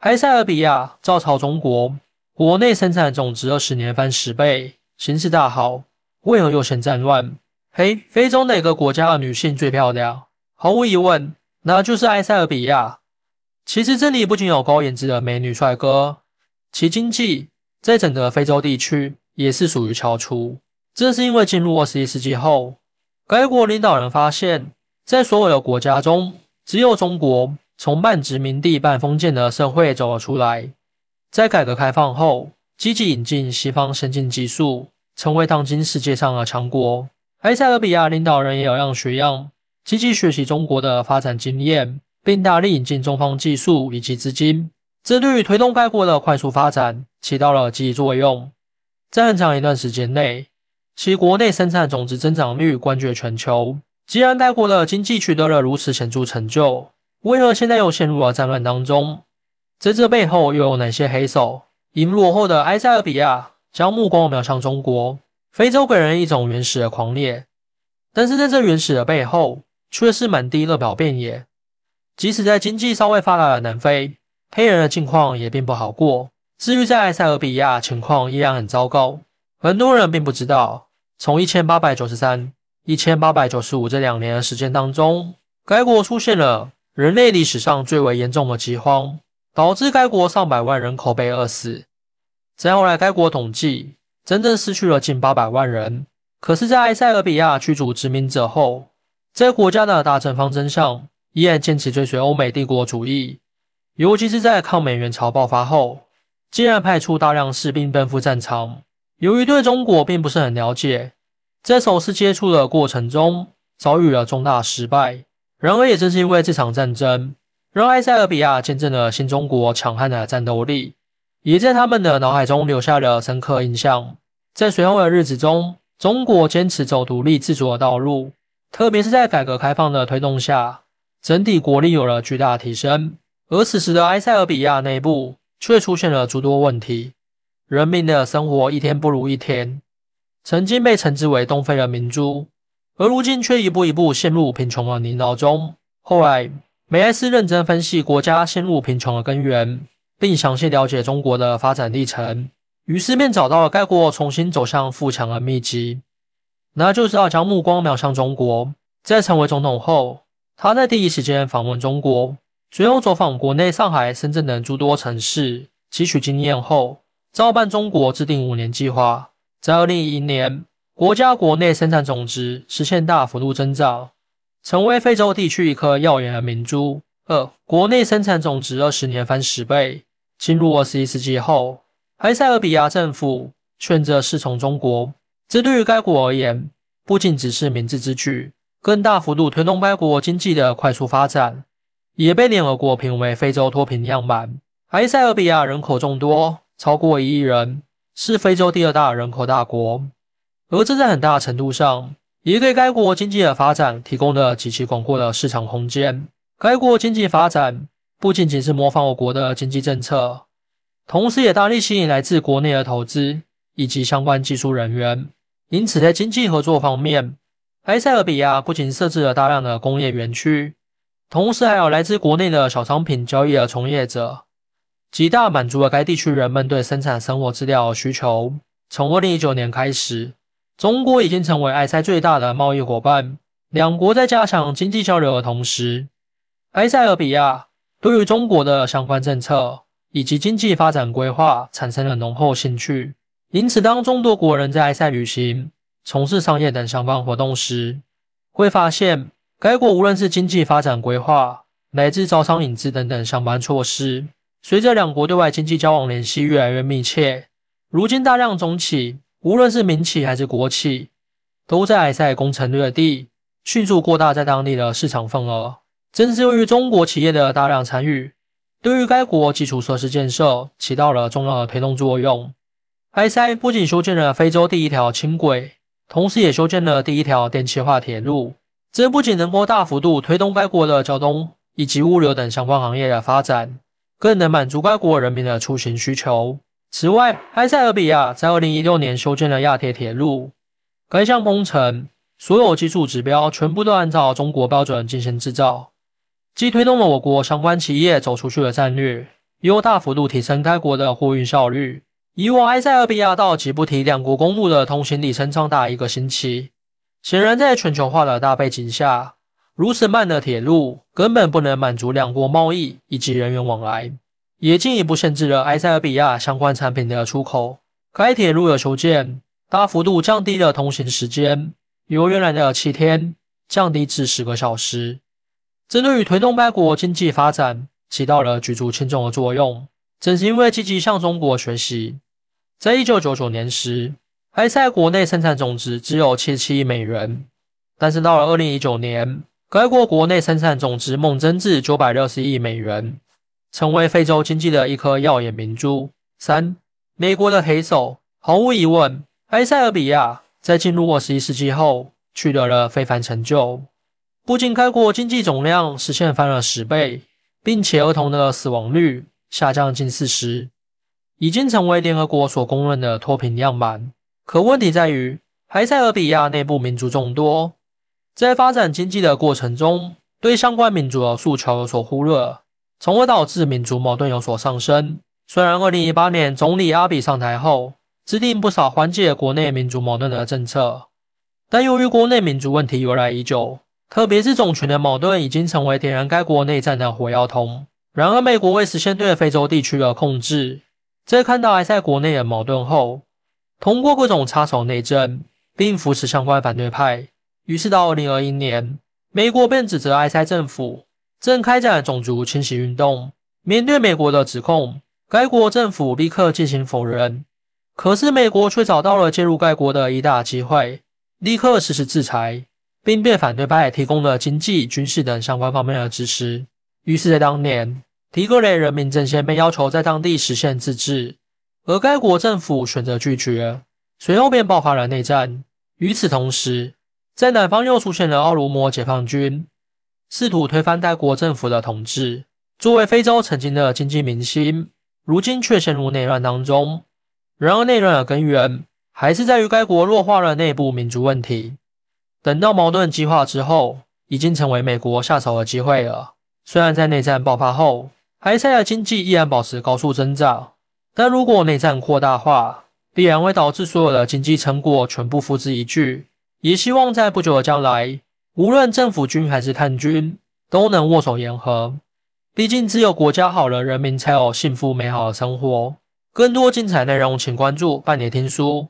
埃塞俄比亚照抄中国，国内生产总值二十年翻十倍，形势大好，为何又现战乱？嘿，非洲哪个国家的女性最漂亮？毫无疑问，那就是埃塞俄比亚。其实这里不仅有高颜值的美女帅哥，其经济在整个非洲地区也是属于翘楚。这是因为进入二十一世纪后，该国领导人发现，在所有的国家中，只有中国从半殖民地半封建的社会走了出来。在改革开放后，积极引进西方先进技术，成为当今世界上的强国。埃塞俄比亚领导人也有样学样，积极学习中国的发展经验。并大力引进中方技术以及资金，这对于推动该国的快速发展起到了积极作用。在很长一段时间内，其国内生产总值增长率冠绝全球。既然该国的经济取得了如此显著成就，为何现在又陷入了战乱当中？在这背后又有哪些黑手？因落后的埃塞俄比亚将目光瞄向中国，非洲给人一种原始的狂烈，但是在这原始的背后，却是满地热表遍野。即使在经济稍微发达的南非，黑人的境况也并不好过。至于在埃塞俄比亚，情况依然很糟糕。很多人并不知道，从一千八百九十三、一千八百九十五这两年的时间当中，该国出现了人类历史上最为严重的饥荒，导致该国上百万人口被饿死。再后来，该国统计真正失去了近八百万人。可是，在埃塞俄比亚驱逐殖民者后，在国家的大政方针上。依然坚持追随欧美帝国主义，尤其是在抗美援朝爆发后，竟然派出大量士兵奔赴战场。由于对中国并不是很了解，在首次接触的过程中遭遇了重大失败。然而，也正是因为这场战争，让埃塞俄比亚见证了新中国强悍的战斗力，也在他们的脑海中留下了深刻印象。在随后的日子中，中国坚持走独立自主的道路，特别是在改革开放的推动下。整体国力有了巨大提升，而此时的埃塞俄比亚内部却出现了诸多问题，人民的生活一天不如一天。曾经被称之为东非的明珠，而如今却一步一步陷入贫穷的泥淖中。后来，梅埃斯认真分析国家陷入贫穷的根源，并详细了解中国的发展历程，于是便找到了该国重新走向富强的秘籍，那就是要将目光瞄向中国。在成为总统后。他在第一时间访问中国，随后走访国内上海、深圳等诸多城市，汲取经验后，照办中国制定五年计划。在二零一一年，国家国内生产总值实现大幅度增长，成为非洲地区一颗耀眼的明珠。二、国内生产总值二十年翻十倍。进入二十一世纪后，埃塞俄比亚政府选择侍从中国，这对于该国而言，不仅只是明智之举。更大幅度推动该国经济的快速发展，也被联合国评为非洲脱贫样板。埃塞俄比亚人口众多，超过一亿人，是非洲第二大人口大国，而这在很大程度上也对该国经济的发展提供了极其广阔的市场空间。该国经济发展不仅仅是模仿我国的经济政策，同时也大力吸引来自国内的投资以及相关技术人员。因此，在经济合作方面，埃塞俄比亚不仅设置了大量的工业园区，同时还有来自国内的小商品交易的从业者，极大满足了该地区人们对生产生活资料的需求。从二零一九年开始，中国已经成为埃塞最大的贸易伙伴。两国在加强经济交流的同时，埃塞俄比亚对于中国的相关政策以及经济发展规划产生了浓厚兴趣。因此，当众多国人在埃塞旅行。从事商业等相关活动时，会发现该国无论是经济发展规划，乃至招商引资等等相关措施，随着两国对外经济交往联系越来越密切，如今大量中企，无论是民企还是国企，都在埃塞攻城略地，迅速扩大在当地的市场份额。正是由于中国企业的大量参与，对于该国基础设施建设起到了重要的推动作用。埃塞不仅修建了非洲第一条轻轨。同时，也修建了第一条电气化铁路，这不仅能够大幅度推动该国的交通以及物流等相关行业的发展，更能满足该国人民的出行需求。此外，埃塞俄比亚在2016年修建了亚铁铁路，该项工程所有技术指标全部都按照中国标准进行制造，既推动了我国相关企业走出去的战略，又大幅度提升该国的货运效率。以往埃塞俄比亚到吉布提两国公路的通行里程长达一个星期。显然，在全球化的大背景下，如此慢的铁路根本不能满足两国贸易以及人员往来，也进一步限制了埃塞俄比亚相关产品的出口。该铁路的修建大幅度降低了通行时间，由原来的七天降低至十个小时，这对于推动该国经济发展起到了举足轻重的作用。正是因为积极向中国学习，在一九九九年时。埃塞国内生产总值只有七十七亿美元，但是到了二零一九年，该国国内生产总值猛增至九百六十亿美元，成为非洲经济的一颗耀眼明珠。三，美国的黑手，毫无疑问，埃塞俄比亚在进入二十一世纪后取得了非凡成就，不仅该国经济总量实现翻了十倍，并且儿童的死亡率下降近四十，已经成为联合国所公认的脱贫样板。可问题在于，埃塞俄比亚内部民族众多，在发展经济的过程中，对相关民族的诉求有所忽略，从而导致民族矛盾有所上升。虽然2018年总理阿比上台后，制定不少缓解国内民族矛盾的政策，但由于国内民族问题由来已久，特别是种群的矛盾已经成为点燃该国内战的火药桶。然而，美国为实现对非洲地区的控制，在看到埃塞国内的矛盾后，通过各种插手内政，并扶持相关反对派。于是到二零二一年，美国便指责埃塞政府正开展种族清洗运动。面对美国的指控，该国政府立刻进行否认。可是美国却找到了介入该国的一大机会，立刻实施制裁，并对反对派提供了经济、军事等相关方面的支持。于是，在当年，提格雷人民阵线被要求在当地实现自治。而该国政府选择拒绝，随后便爆发了内战。与此同时，在南方又出现了奥卢摩解放军，试图推翻该国政府的统治。作为非洲曾经的经济明星，如今却陷入内乱当中。然而，内乱的根源还是在于该国弱化了内部民族问题。等到矛盾激化之后，已经成为美国下手的机会了。虽然在内战爆发后，埃塞的经济依然保持高速增长。但如果内战扩大化，必然会导致所有的经济成果全部付之一炬。也希望在不久的将来，无论政府军还是叛军，都能握手言和。毕竟，只有国家好了，人民才有幸福美好的生活。更多精彩内容，请关注半年听书。